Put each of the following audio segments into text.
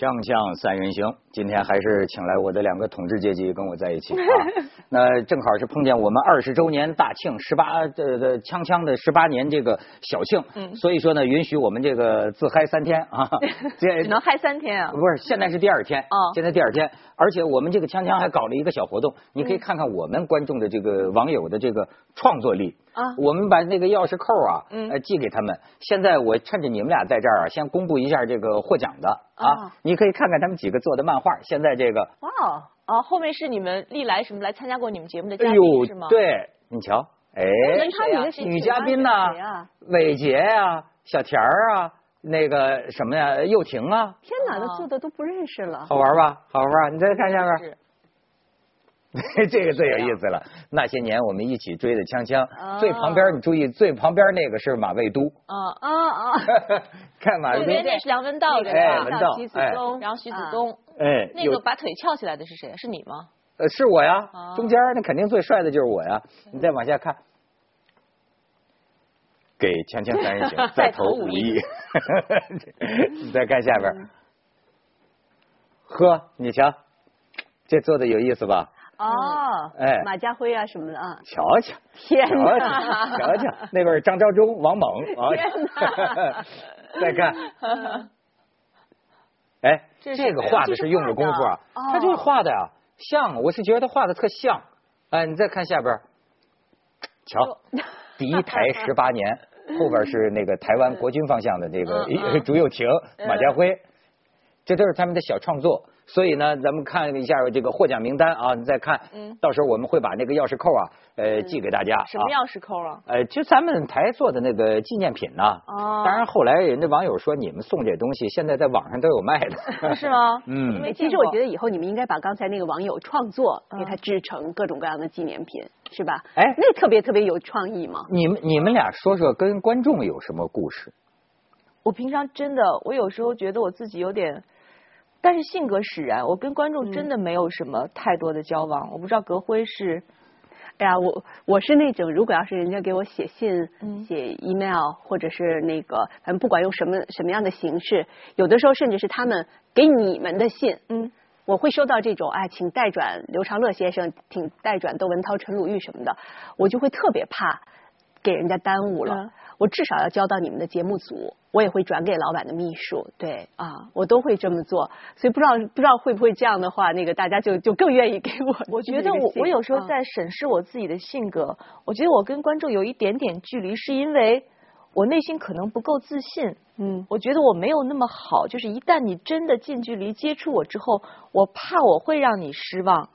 锵锵三人行，今天还是请来我的两个统治阶级跟我在一起。啊。那正好是碰见我们二十周年大庆，十八的的锵锵的十八年这个小庆，嗯。所以说呢，允许我们这个自嗨三天啊。这只能嗨三天啊！不是，现在是第二天啊现在第二天，而且我们这个锵锵还搞了一个小活动，你嗯可以看看我们观众的这个网友的这个创作力啊我们把那个钥匙扣啊，嗯呃，寄给他们。现在我趁着你们俩在这儿啊，先公布一下这个获奖的啊哦，你可以看看他们几个做的漫画。现在这个，哇哦，哦，后面是你们历来什么来参加过你们节目的嘉哎宾是吗？，对，你瞧，哎，女嘉宾呢伟杰呀，小田儿啊，那个什么呀，又婷啊，天哪，那做的都不认识了。好玩吧？好玩吧？你再看下边。是 这个最有意思了。那些年我们一起追的锵锵，哦。最旁边你注意，最旁边那个是马未都，啊，啊啊！看马未都。右边，那是梁文道的吧哎文道徐子哎。东，然后徐子啊东，哎，那个把腿翘起来的是谁？是你吗？呃是我呀哦，中间那肯定最帅的就是我呀。你再往下看，给锵锵三人行 再投五亿，你再看下边，呵，你瞧，这做的有意思吧？哦，哎。马家辉啊什么的啊，瞧瞧。天瞧哪！瞧，瞧瞧，那边是张召忠、王猛啊。天！再看，哎，这个画的是用了功夫啊，他这个画的呀，像，我是觉得他画的特像。哎，你再看下边，瞧，敌台十八年，后边是那个台湾国军方向的这个朱又廷、马家辉，这都是他们的小创作。所以呢，咱们看一下这个获奖名单啊，你再看嗯，到时候我们会把那个钥匙扣啊，呃，寄给大家。什么啊？钥匙扣啊？呃，就咱们台做的那个纪念品呐。哦当然，后来人家网友说你们送这东西，现在在网上都有卖的。是吗？嗯因为其实我觉得以后你们应该把刚才那个网友创作嗯给他制成各种各样的纪念品，是吧？哎那特别特别有创意嘛。你们你们俩说说跟观众有什么故事？我平常真的，我有时候觉得我自己有点，但是性格使然，我跟观众真的没有什么太多的交往。我不知道格辉是，哎呀，我我是那种，如果要是人家给我写信、嗯写 email，或者是那个，反正不管用什么什么样的形式，有的时候甚至是他们给你们的信，嗯，我会收到这种哎，请代转刘长乐先生，请代转窦文涛、陈鲁豫什么的，我就会特别怕给人家耽误了。嗯我至少要交到你们的节目组，我也会转给老板的秘书，对啊，我都会这么做。所以不知道不知道会不会这样的话，那个大家就就更愿意给我。我觉得我我有时候在审视我自己的性格，我觉得我跟观众有一点点距离，是因为我内心可能不够自信。嗯我觉得我没有那么好，就是一旦你真的近距离接触我之后，我怕我会让你失望，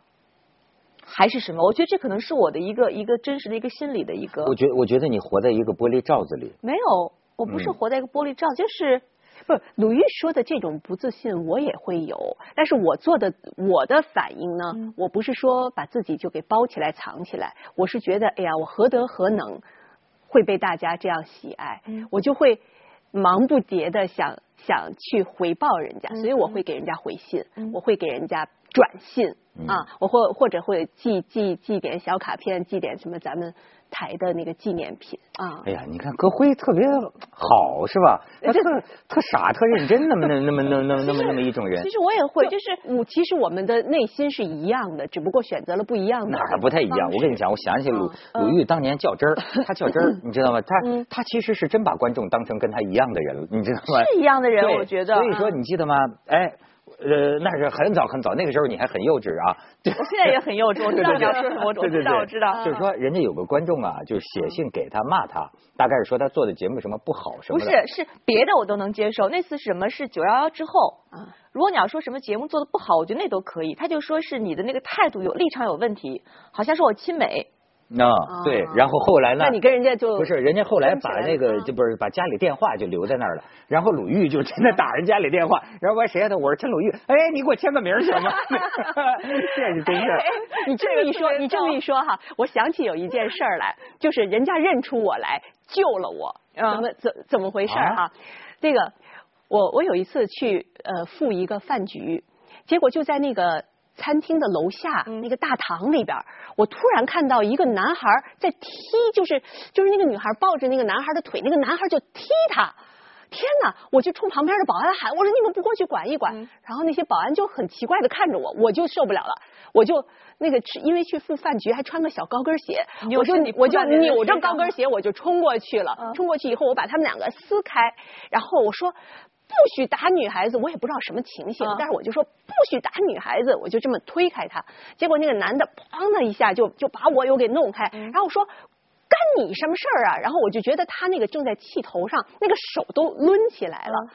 还是什么？我觉得这可能是我的一个一个真实的一个心理的一个我觉我觉得你活在一个玻璃罩子里。没有，我不是嗯。活在一个玻璃罩，就是不是鲁豫说的这种不自信，我也会有，但是我做的我的反应呢，嗯。我不是说把自己就给包起来藏起来，我是觉得，哎呀，我何德何能会被大家这样喜爱，嗯。我就会忙不迭的想想去回报人家，嗯所以我会给人家回信，嗯。我会给人家转信、嗯啊，我或或者会寄寄寄点小卡片，寄点什么咱们台的那个纪念品啊。哎呀，你看葛辉特别好是吧？他特 特傻特认真，那么那那么那么那么那么那么一种人其，实我也会，就是我其实我们的内心是一样的，只不过选择了不一样的哪儿不太一样？我跟你讲，我想起鲁嗯鲁豫当年较真儿，他较真儿，你知道吗？他嗯他其实是真把观众当成跟他一样的人了，你知道吗？是一样的人，我觉得。所以说，嗯你记得吗？哎，呃，那是很早很早，那个时候你还很幼稚啊。我现在也很幼稚，我知道你要说什么，我对对知道，对我知道。就是说，人家有个观众啊，就是写信给他骂他，大概是说他做的节目什么不好什么不。是，是别的我都能接受。那次是什么？是九幺幺之后。啊如果你要说什么节目做的不好，我觉得那都可以。他就说是你的那个态度有立场有问题，好像说我亲美。啊，对，然后后来呢？那你跟人家就不是，人家后来把那个了就不是把家里电话就留在那儿了，然后鲁豫就真的打人家里电话，然后我说谁呀？他我说陈鲁豫，哎，你给我签个名行吗？这是真事儿。你这么一说，你这么一说哈，我想起有一件事儿来，就是人家认出我来救了我，嗯怎么怎怎么回事儿哈？这个我我有一次去呃赴一个饭局，结果就在那个。餐厅的楼下、嗯那个大堂里边，我突然看到一个男孩在踢，就是就是那个女孩抱着那个男孩的腿，那个男孩就踢他，天哪！我就冲旁边的保安喊，我说你们不过去管一管。嗯然后那些保安就很奇怪的看着我，我就受不了了，我就那个吃，因为去赴饭局还穿个小高跟鞋，我说你我就扭着高跟鞋我就冲过去了。嗯冲过去以后，我把他们两个撕开，然后我说。不许打女孩子，我也不知道什么情形，嗯但是我就说不许打女孩子，我就这么推开他，结果那个男的砰的一下就就把我又给弄开，嗯然后我说干你什么事儿啊？然后我就觉得他那个正在气头上，那个手都抡起来了。嗯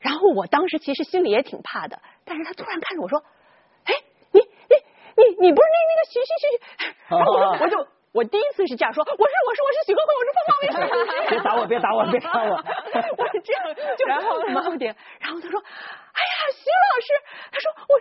然后我当时其实心里也挺怕的，但是他突然看着我说：“哎，你你你你不是那那个徐徐徐？”然后我就我就我第一次是这样说：“我是我是我是许哥哥，我是凤凰卫视。”别打我，别打我，别打我。我是这样，就然后呢冒点，然后他说：“哎呀，徐老师，他说我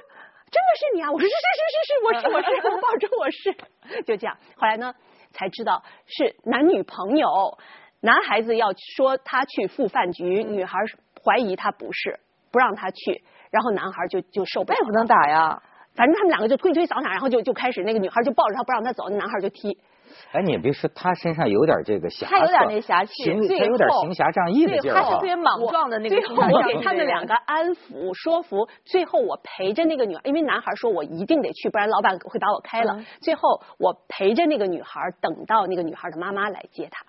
真的是你啊！”我说：“是是是是是，我是我是，我保证我是。”就这样，后来呢才知道是男女朋友，男孩子要说他去赴饭局，女孩怀疑他不是，不让他去，然后男孩就就受不了那也不能打呀。反正他们两个就推推搡搡，然后就就开始那个女孩就抱着他不让他走，那男孩就踢。哎，你别说，他身上有点这个侠色，他有点那侠气行，他有点行侠仗义的劲儿啊他是特。别莽撞的那个最后。我给他们两个安抚说服，最后我陪着那个女孩，因为男孩说我一定得去，不然老板会把我开了。嗯最后我陪着那个女孩，等到那个女孩的妈妈来接她。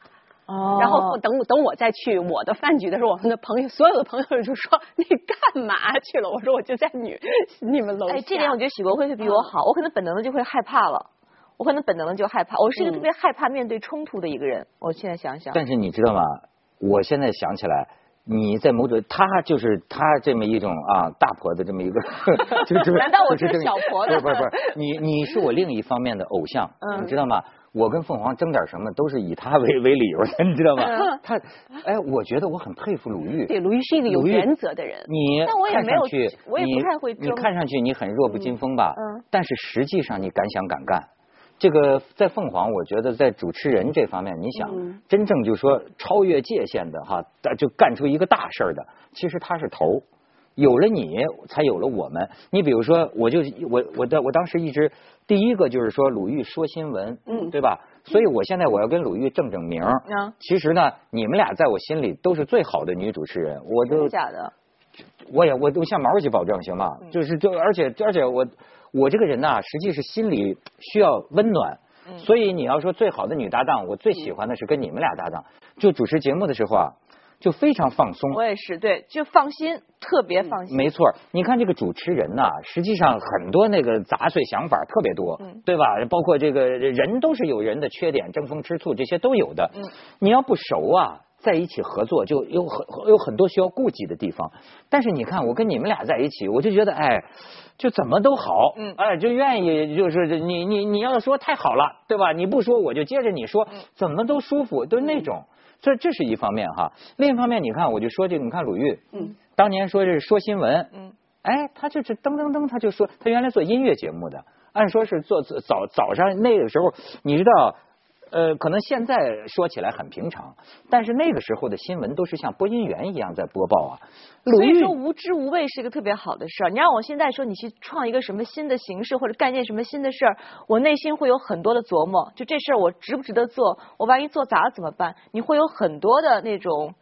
哦，然后等我等我再去我的饭局的时候，我们的朋友所有的朋友就说你干嘛去了？我说我就在你你们楼下。哎，这点我觉得许国辉会比我好，我可能本能的就会害怕了，我可能本能的就害怕，我是一个嗯特别害怕面对冲突的一个人。我现在想想，但是你知道吗？我现在想起来，你在某种，他就是他这么一种啊大婆的这么一个，就是 难道我是小婆子不是不是你你是我另一方面的偶像，嗯你知道吗？我跟凤凰争点什么都是以他为为理由的，你知道吗？嗯他，哎，我觉得我很佩服鲁豫。对，鲁豫是一个有原则的人。你但我也没有去，我也不太会争你看上去你很弱不禁风吧？嗯但是实际上你敢想敢干。这个在凤凰，我觉得在主持人这方面，你想、嗯真正就说超越界限的哈，就干出一个大事儿的，其实他是头。有了你，才有了我们。你比如说，我就我我的我当时一直第一个就是说鲁豫说新闻，嗯对吧？所以我现在我要跟鲁豫正正名其实呢，你们俩在我心里都是最好的女主持人，我真都的假的？我也我都向毛去保证行吗？嗯就是就而且而且我我这个人呐、实际是心里需要温暖。嗯所以你要说最好的女搭档，我最喜欢的是跟你们俩搭档。就主持节目的时候啊，就非常放松。我也是，对，就放心，特别放心。没错，你看这个主持人呐、实际上很多那个杂碎想法特别多，嗯对吧？包括这个人都是有人的缺点，争风吃醋这些都有的。嗯你要不熟啊，在一起合作就有很有很多需要顾忌的地方。但是你看，我跟你们俩在一起，我就觉得哎，就怎么都好，嗯哎，就愿意就是你你你要说太好了，对吧？你不说我就接着你说，嗯怎么都舒服，都那种。这这是一方面哈，另一方面你看，我就说这个，你看鲁豫，嗯，当年说这是说新闻，嗯，哎，他就是噔噔噔，他就说他原来做音乐节目的，按说是做早早上那个时候，你知道，呃，可能现在说起来很平常，但是那个时候的新闻都是像播音员一样在播报啊。所以说无知无畏是一个特别好的事儿。你让我现在说你去创一个什么新的形式或者干件什么新的事儿，我内心会有很多的琢磨。就这事儿我值不值得做？我万一做砸了怎么办？你会有很多的那种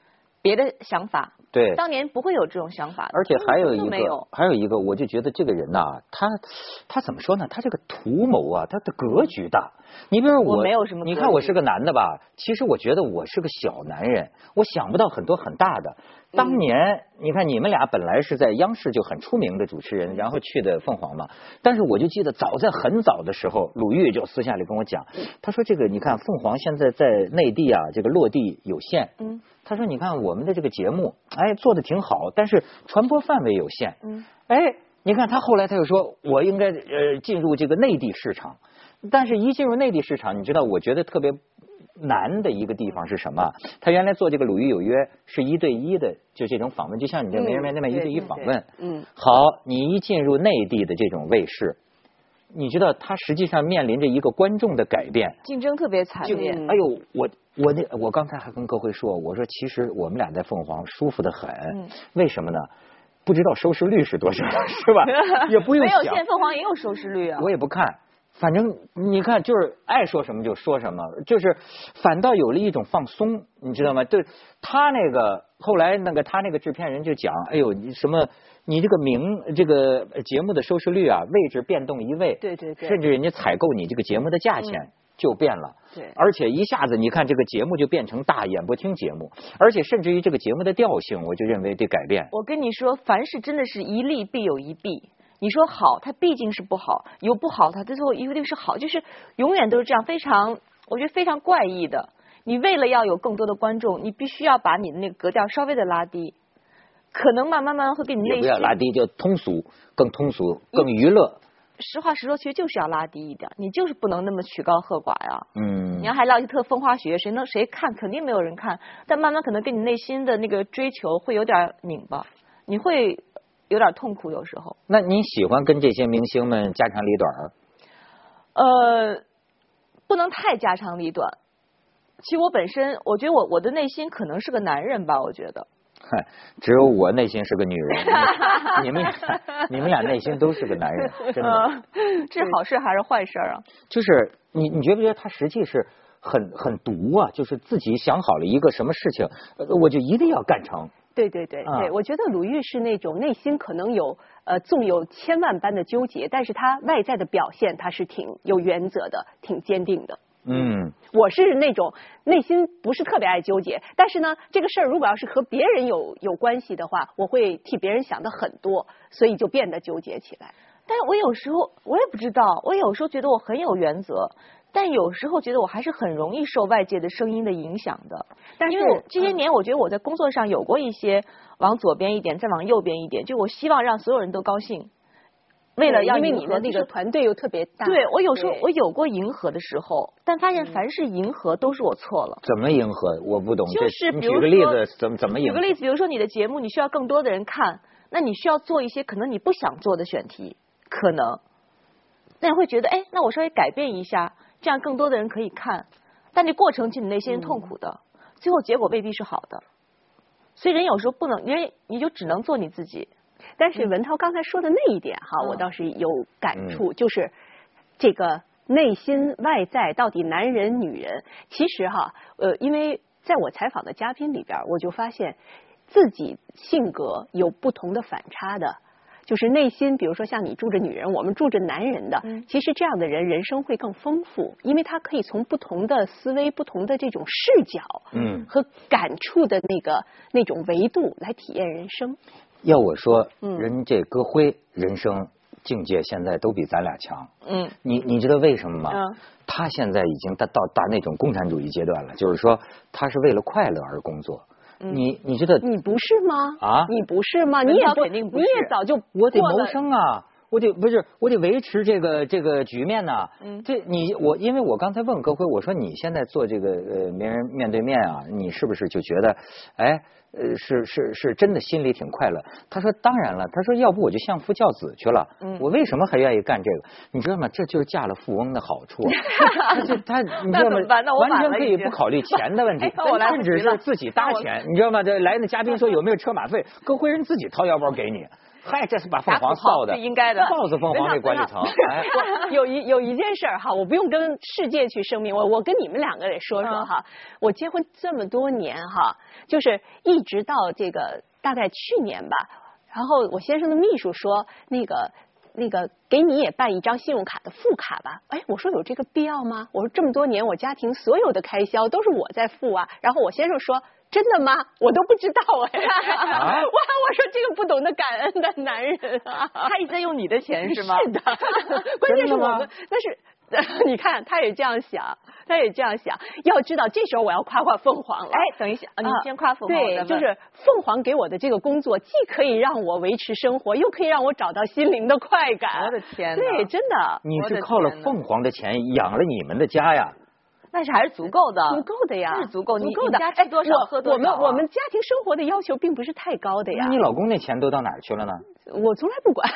别的想法。对，当年不会有这种想法的，而且还有一个还有一个，我就觉得这个人呐、他他怎么说呢？他这个图谋啊，他的格局大。你比如说我，我没有什么你看我是个男的吧，其实我觉得我是个小男人，我想不到很多很大的。当嗯年、你看你们俩本来是在央视就很出名的主持人，然后去的凤凰嘛。但是我就记得早在很早的时候，鲁豫就私下里跟我讲，他说这个你看凤凰现在在内地啊，这个落地有限。嗯他说：“你看我们的这个节目，哎，做的挺好，但是传播范围有限。嗯，哎，你看他后来他又说，我应该呃进入这个内地市场，但是一进入内地市场，你知道，我觉得特别难的一个地方是什么？他原来做这个《鲁豫有约》是一对一的，就这种访问，就像你这没人面对面一对一访问。嗯，好，你一进入内地的这种卫视，你知道，他实际上面临着一个观众的改变。”竞争特别惨烈。哎呦，我我那我刚才还跟各位说，我说其实我们俩在凤凰舒服的很，嗯为什么呢？不知道收视率是多少，是吧？也不用没有，想现在，凤凰也有收视率啊。我也不看。反正你看，就是爱说什么就说什么，就是反倒有了一种放松，你知道吗？对他那个后来那个他那个制片人就讲，哎呦，你什么，你这个名这个节目的收视率啊，位置变动一位，对对对甚至人家采购你这个节目的价钱就变了，对而且一下子你看这个节目就变成大演播厅节目，而且甚至于这个节目的调性，我就认为得改变。我跟你说，凡事真的是一利必有一弊。你说好，它毕竟是不好；有不好，它最后一定是好，就是永远都是这样，非常我觉得非常怪异的。你为了要有更多的观众，你必须要把你的那个格调稍微的拉低，可能慢慢慢慢会给你内心不要拉低，就通俗，更通俗，更娱乐。实话实说，其实就是要拉低一点，你就是不能那么曲高和寡呀。嗯你要还聊一特风花雪月，谁能谁看？肯定没有人看。但慢慢可能跟你内心的那个追求会有点拧巴，你会有点痛苦，有时候。那你喜欢跟这些明星们家长里短儿？呃，不能太家长里短。其实我本身，我觉得我我的内心可能是个男人吧，我觉得。嗨，只有我内心是个女人，你 你们俩你们俩内心都是个男人，真的。呃，这是好事还是坏事啊？就是你你觉不觉得他实际是很很毒啊？就是自己想好了一个什么事情，呃我就一定要干成。对对对啊对，我觉得鲁豫是那种内心可能有呃纵有千万般的纠结，但是他外在的表现他是挺有原则的，挺坚定的。嗯，我是那种内心不是特别爱纠结，但是呢，这个事儿如果要是和别人有有关系的话，我会替别人想的很多，所以就变得纠结起来。但是我有时候我也不知道，我有时候觉得我很有原则，但有时候觉得我还是很容易受外界的声音的影响的。但是因为我这些嗯年，我觉得我在工作上有过一些往左边一点，再往右边一点，就我希望让所有人都高兴，为了要因为你的那个团队又特别大，对我有时候我有过迎合的时候，但发现凡是迎合都是我错了。怎么迎合？我不懂。就是你比如举个例子，怎么怎么迎合？举个例子，比如说你的节目，你需要更多的人看，那你需要做一些可能你不想做的选题，可能，那你会觉得，哎，那我稍微改变一下，这样更多的人可以看，但这过程其实你内心是痛苦的，最后结果未必是好的，所以人有时候不能，人你就只能做你自己。但是文涛刚才说的那一点哈，嗯。我倒是有感触，就是这个内心外在到底男人女人，其实哈，呃，因为在我采访的嘉宾里边，我就发现自己性格有不同的反差的。就是内心，比如说像你住着女人，我们住着男人的，嗯其实这样的人人生会更丰富，因为他可以从不同的思维、不同的这种视角，嗯和感触的那个那种维度来体验人生。要我说，嗯人这歌辉人生境界现在都比咱俩强。嗯你你知道为什么吗？嗯他现在已经到到达那种共产主义阶段了，就是说他是为了快乐而工作。你你觉得，你不是吗？啊你不是吗？你也不肯定不是你也早就我得谋生啊，我得不是我得维持这个这个局面呐、嗯这你我因为我刚才问歌辉，我说你现在做这个呃名人面对面啊，你是不是就觉得哎呃是是是真的心里挺快乐？他说当然了，他说要不我就相夫教子去了。嗯我为什么还愿意干这个？你知道吗？这就是嫁了富翁的好处。他就他你知道吗完全可以不考虑钱的问题 甚至是自己搭钱，你知道吗？这来的嘉宾说有没有车马费，歌辉人自己掏腰包给你。嗨，这是把凤凰臊的，这应该的臊死凤凰那管理层。哎，有一有一件事儿哈，我不用跟世界去声明，我我跟你们两个人说说嗯哈。我结婚这么多年哈，就是一直到这个大概去年吧，然后我先生的秘书说那个。那个给你也办一张信用卡的副卡吧，哎，我说有这个必要吗？我说这么多年我家庭所有的开销都是我在付啊，然后我先生说真的吗？我都不知道哎，啊 哇，我说这个不懂得感恩的男人啊，他一直在用你的钱是吗？是的，关键是我们，但是。你看，他也这样想，他也这样想。要知道，这时候我要夸夸凤凰了。哎，等一下，啊你先夸凤凰，我对，就是凤凰给我的这个工作，既可以让我维持生活，又可以让我找到心灵的快感。我的天哪对，真的你是靠了凤凰的钱养了你们的家呀？那是还是足够的，足够的呀，是足够。你足够的。你家吃多少哎喝多少啊我们我们家庭生活的要求并不是太高的呀那，你老公那钱都到哪儿去了呢？我从来不管。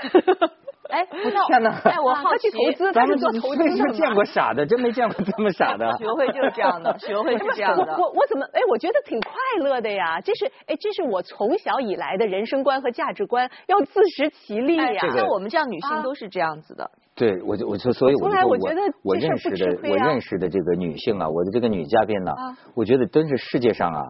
哎，不到 天哪哎，我好奇投资，他咱们是做投资的嘛是见过傻的，真没见过这么傻的。学会就是这样的，学会是这样的。我我我怎么哎？我觉得挺快乐的呀！这是哎，这是我从小以来的人生观和价值观，要自食其力哎呀。这个像我们这样女性啊都是这样子的。对，我就我就所以我从就说我来我觉得我认识的啊我认识的这个女性啊，我的这个女嘉宾呢啊，我觉得真是世界上啊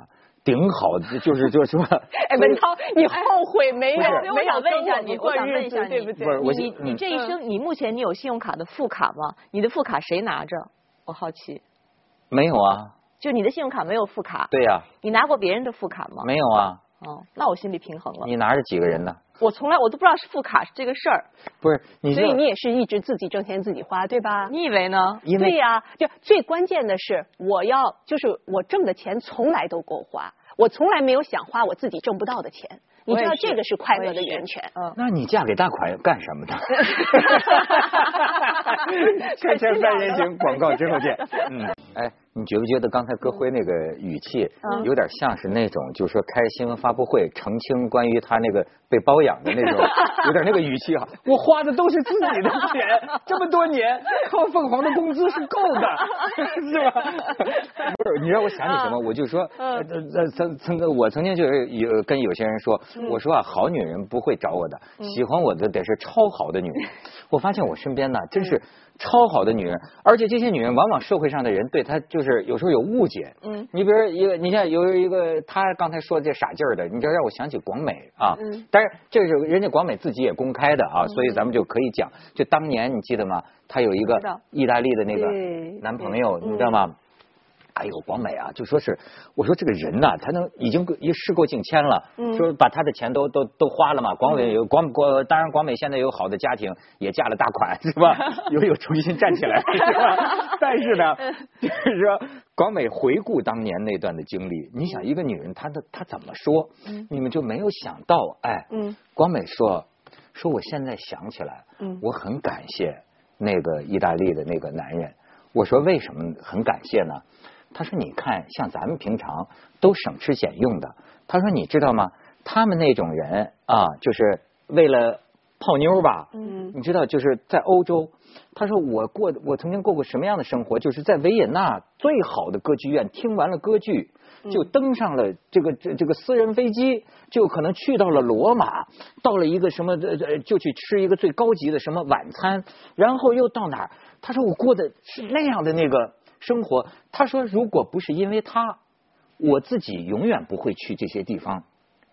顶好，就是就是说，哎，文涛，你后悔没有我没有想问一下你，过我想问日子一下，你，对不对？不是我你你嗯这一生，你目前你有信用卡的副卡吗？你的副卡谁拿着？我好奇，没有啊，就你的信用卡没有副卡，对呀、你拿过别人的副卡吗？没有啊，哦，那我心里平衡了。你拿着几个人呢？我从来我都不知道是副卡是这个事儿，不是，你所以你也是一直自己挣钱自己花，对吧？你以为呢？因为对呀、就最关键的是，我要就是我挣的钱从来都够花，我从来没有想花我自己挣不到的钱。你知道这个是快乐的源泉。嗯，那你嫁给大款干什么的？开车三人行，广告之后见。嗯，哎，你觉不觉得刚才歌辉那个语气，嗯有点像是那种，就是说开新闻发布会澄清关于他那个被包养的那种，有点那个语气哈。我花的都是自己的钱，这么多年靠凤凰的工资是够的，是吧？不是，你让我想起什么，我就说，呃，呃曾曾我曾经就是有跟有些人说，我说啊，好女人不会找我的，喜欢我的得是超好的女人。我发现我身边呢，真是超好的女人，而且这些女人往往社会上的人对她就是有时候有误解。嗯，你比如一个，你像有一个她刚才说这傻劲儿的，你知道让我想起广美啊。嗯。但是这是人家广美自己也公开的啊，所以咱们就可以讲，就当年你记得吗？她有一个意大利的那个男朋友，你知道吗？哎呦，广美啊，就说是，我说这个人呐、他能已经一事过境迁了，嗯说把他的钱都都都花了嘛。广美有广广，当然广美现在有好的家庭，也嫁了大款，是吧？又又重新站起来，是吧？但是呢，就是说广美回顾当年那段的经历，你想一个女人，她的她怎么说？你们就没有想到，哎，嗯广美说说我现在想起来，嗯我很感谢那个意大利的那个男人。我说为什么很感谢呢？他说：“你看，像咱们平常都省吃俭用的。他说你知道吗？他们那种人啊，就是为了泡妞吧。嗯你知道，就是在欧洲。他说我过，我曾经过过什么样的生活？就是在维也纳最好的歌剧院听完了歌剧，就登上了这个这这个私人飞机，就可能去到了罗马，到了一个什么呃呃，就去吃一个最高级的什么晚餐，然后又到哪儿？他说我过的是那样的那个生活。他说如果不是因为他，我自己永远不会去这些地方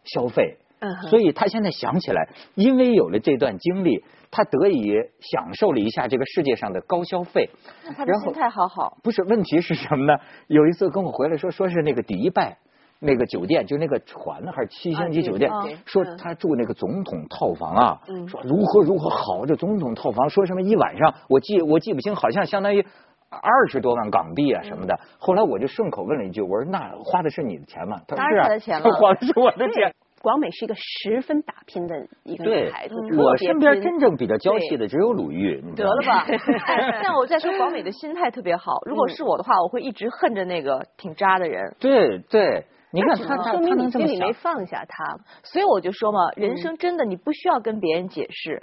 消费。嗯所以他现在想起来，因为有了这段经历，他得以享受了一下这个世界上的高消费。然后那他的心态好好。不是，问题是什么呢？有一次跟我回来说，说是那个迪拜那个酒店，就那个船还是七星级酒店说嗯他住那个总统套房啊，嗯说如何如何好，这总统套房说什么一晚上，我记我记不清，好像相当于。二十多万港币啊什么的，后来我就顺口问了一句，我说那花的是你的钱吗？他说当是他的钱了 花的是我的钱。广美是一个十分打拼的一个女孩子，嗯我身边真正比较娇气的只有鲁豫，得了吧，哎但我再说广美的心态特别好。如果是我的话，我会一直恨着那个挺渣的人。对对，你看他说明你心里没，放下他。所以我就说嘛，人生真的你不需要跟别人解释，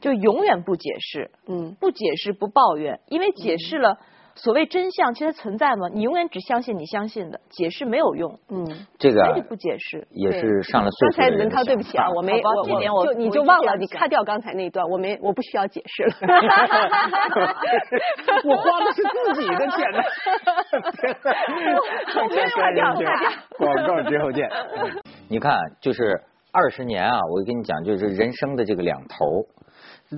就永远不解释，嗯，不解释不抱怨，因为解释了。所谓真相，其实存在吗？你永远只相信你相信的，解释没有用，嗯，这个不解释。也是上了岁数刚才文涛，对不起啊，我没我这点我就你就忘了，你卡掉刚才那一段，我没我不需要解释了。我花的是自己的钱呢。我没有花掉花掉广告之后见。你看，就是二十年啊，我跟你讲，就是人生的这个两头。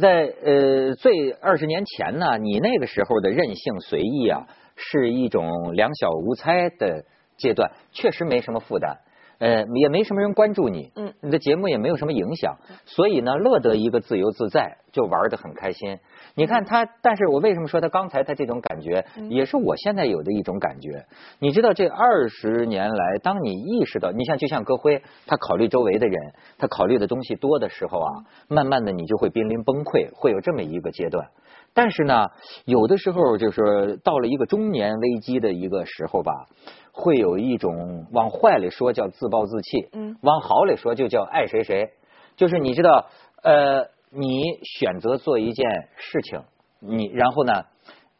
在呃最二十年前呢，你那个时候的任性随意啊，是一种两小无猜的阶段，确实没什么负担。呃，也没什么人关注你，嗯，你的节目也没有什么影响，所以呢，乐得一个自由自在，就玩得很开心。你看他，但是我为什么说他刚才他这种感觉，也是我现在有的一种感觉。你知道，这二十年来，当你意识到，你像就像歌辉，他考虑周围的人，他考虑的东西多的时候啊，慢慢的你就会濒临崩溃，会有这么一个阶段。但是呢，有的时候就是到了一个中年危机的一个时候吧，会有一种往坏里说叫自暴自弃，嗯，往好里说就叫爱谁谁。就是你知道，呃，你选择做一件事情，你然后呢，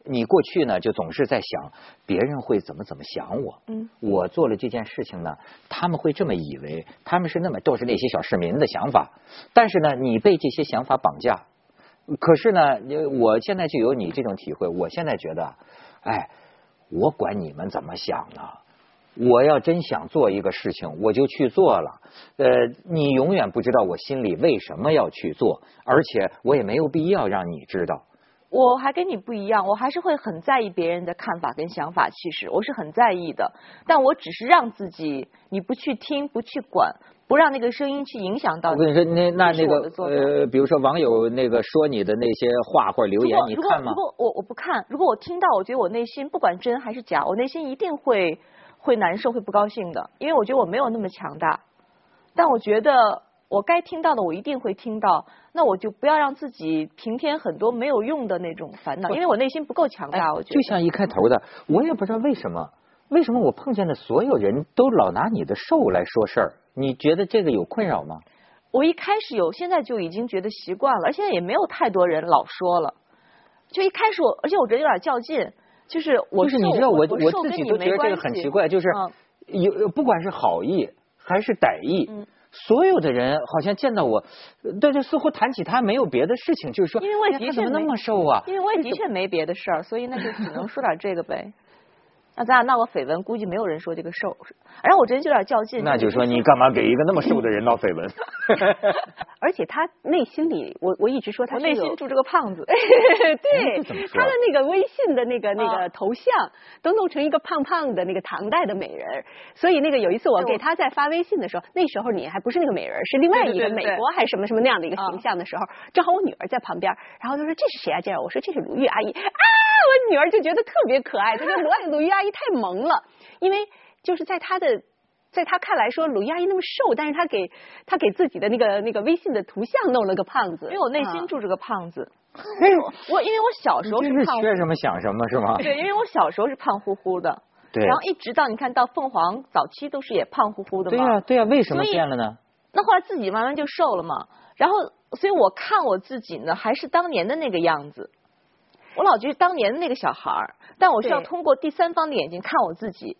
你过去呢就总是在想别人会怎么怎么想我，嗯，我做了这件事情呢，他们会这么以为，他们是那么都是那些小市民的想法，但是呢，你被这些想法绑架。可是呢，你我现在就有你这种体会。我现在觉得，哎，我管你们怎么想呢？我要真想做一个事情，我就去做了。呃，你永远不知道我心里为什么要去做，而且我也没有必要让你知道。我还跟你不一样，我还是会很在意别人的看法跟想法，其实我是很在意的，但我只是让自己你不去听，不去管，不让那个声音去影响到你。我跟你说，那那那个呃，比如说网友那个说你的那些话或者留言，你看吗如？果我我不看，如果我听到，我觉得我内心不管真还是假，我内心一定会会难受，会不高兴的，因为我觉得我没有那么强大。但我觉得我该听到的，我一定会听到。那我就不要让自己平添很多没有用的那种烦恼，因为我内心不够强大。我觉得哎就像一开头的，我也不知道为什么，为什么我碰见的所有人都老拿你的瘦来说事儿？你觉得这个有困扰吗？我一开始有，现在就已经觉得习惯了，而现在也没有太多人老说了。就一开始我，而且我觉得有点较劲，就是我就是你知道我我我自己都觉得这个很奇怪，就是嗯有不管是好意还是歹意嗯，所有的人好像见到我，呃对对，似乎谈起他没有别的事情，就是说，因为我也哎呀他怎么那么瘦啊？因为我也的确没别的事儿，所以那就只能说点这个呗。那咱俩闹个绯闻，估计没有人说这个瘦。然后我真就有点较劲。那就说你干嘛给一个那么瘦的人闹绯闻？而且他内心里，我我一直说他内心住着个胖子。对他的那个微信的那个那啊个头像都弄成一个胖胖的那个唐代的美人，所以那个有一次我给他在发微信的时候，那时候你还不是那个美人，是另外一个美国还是什么什么那样的一个啊形象的时候，正好我女儿在旁边，然后她说这是谁啊？这样我说这是鲁豫阿姨女儿就觉得特别可爱，她说鲁鲁豫阿姨太萌了，因为就是在她的。在她看来说，鲁豫阿姨那么瘦，但是她给她给自己的那个那个微信的图像弄了个胖子，因为我内啊心住着个胖子。我因为我小时候真是缺什么想什么是吗？对，因为我小时候是胖乎乎的，对然后一直到你看到凤凰早期都是也胖乎乎的嘛。对呀对呀，为什么变了呢？那后来自己慢慢就瘦了嘛，然后所以我看我自己呢，还是当年的那个样子。我老觉得当年的那个小孩儿，但我需要通过第三方的眼睛看我自己。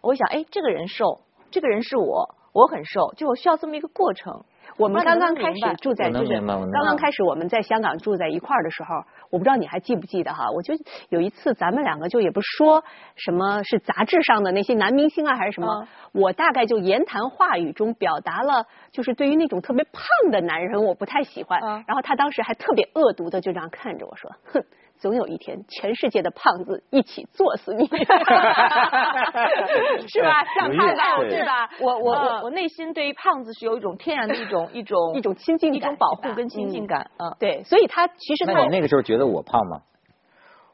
我会想，哎，这个人瘦，这个人是我，我很瘦，就我需要这么一个过程。我们刚刚开始住在就是刚刚开始我们在香港住在一块儿的时候，我不知道你还记不记得哈？我就有一次咱们两个就也不说什么是杂志上的那些男明星啊还是什么，嗯我大概就言谈话语中表达了，就是对于那种特别胖的男人我不太喜欢。嗯然后他当时还特别恶毒的就这样看着我说，哼。总有一天，全世界的胖子一起作死你，是吧？想有意思看到对是吧？我我嗯我我内心对于胖子是有一种天然的一种一种 一种亲近感一种保护跟亲近嗯感。嗯，对，所以他其实他那你那个时候觉得我胖吗？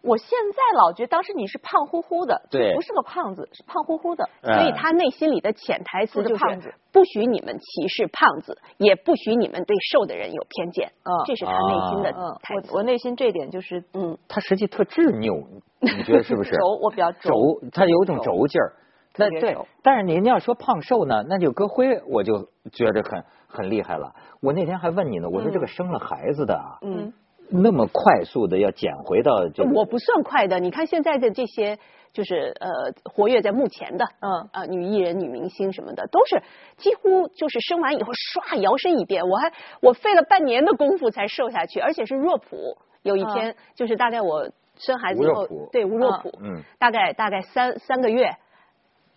我现在老觉得当时你是胖乎乎的，对不是个胖子，是胖乎乎的。所以嗯他内心里的潜台词就是不许你们歧视胖子，也不许你们对瘦的人有偏见。嗯这是他内心的嗯，台词。我我内心这一点就是嗯，他实际特执拗，你觉得是不是？轴，我比较轴。他有一种轴劲儿。那对但是您要说胖瘦呢，那就搁辉，我就觉得很很厉害了。我那天还问你呢，我说嗯这个生了孩子的啊，嗯，那么快速的要捡回到这个，我不算快的。你看现在的这些，就是呃，活跃在目前的，嗯啊、女艺人、女明星什么的，都是几乎就是生完以后唰摇身一变。我还我费了半年的功夫才瘦下去，而且是若普。有一天、就是大概我生孩子以后对吴若普，嗯，大概大概三三个月，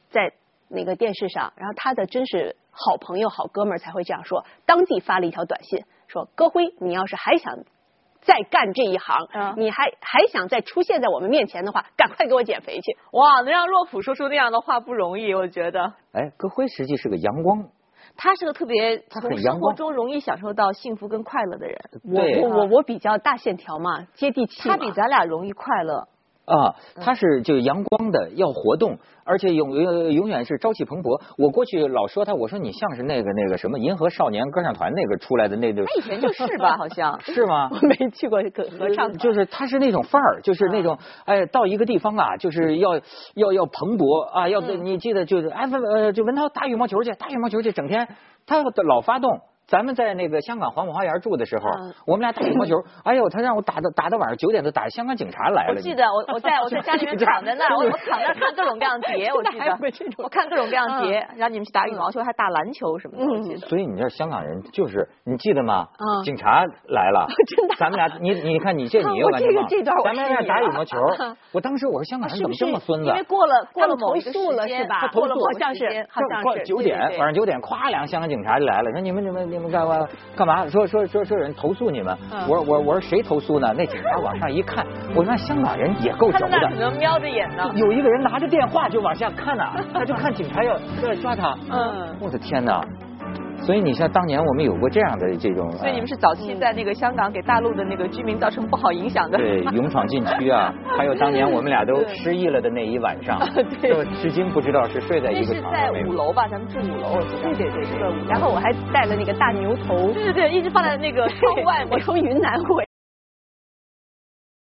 在那个电视上，然后他的真是好朋友、好哥们儿才会这样说，当即发了一条短信说：“戈辉，你要是还想再干这一行，嗯你还还想再出现在我们面前的话，赶快给我减肥去。哇，能让洛甫说出那样的话不容易，我觉得。哎，葛辉实际是个阳光，他是个特别他很从生活中容易享受到幸福跟快乐的人，我我我我比较大线条嘛，接地气。他比咱俩容易快乐。啊，嗯他是就阳光的，要活动，而且永永永远是朝气蓬勃。我过去老说他，我说你像是那个那个什么银河少年歌唱团那个出来的那个，他以前就是吧，好像。是吗？我没去过合合唱团，就是他是那种范儿，就是那种哎，到一个地方啊，就是要要要蓬勃啊，要嗯你记得就是哎就文涛打羽毛球去，打羽毛球去，整天他老发动。咱们在那个香港黄埔花园住的时候嗯，我们俩打羽毛球，哎呦，他让我打到打到晚上九点都，打香港警察来了。我记得我我在我在家里面 躺在那儿，我我躺在那儿看各种各样的碟，我记得。我看各种各样的碟，然后你们去打羽毛球，还打篮球什么的，我记得。所以你知道香港人就是你记得吗？嗯。警察来了，真的咱们俩你你看你这你又完全忘了这段我咱们俩打羽毛球，我当时我说香港人怎么这么孙子？因？为过了过了某一个时间是吧？他投诉过了某好像是好像是九点晚上九点，咵，两个香港警察就来了，说你们你们你们干嘛干嘛？说说说说有人投诉你们。嗯我说我我说谁投诉呢？那警察往上一看，我说香港人也够轴的。能瞄着眼呢。有一个人拿着电话就往下看呐、他就看警察要要抓他。嗯我的天哪！所以你像当年我们有过这样的这种，所以你们是早期在那个香港给大陆的那个居民造成不好影响的。对 勇闯禁区啊，还有当年我们俩都失忆了的那一晚上，对就至今不知道是睡在一个是在五楼吧？咱们住五楼。对对对对，然后我还带了那个大牛头，对对对，一直放在那个窗外面我。从云南回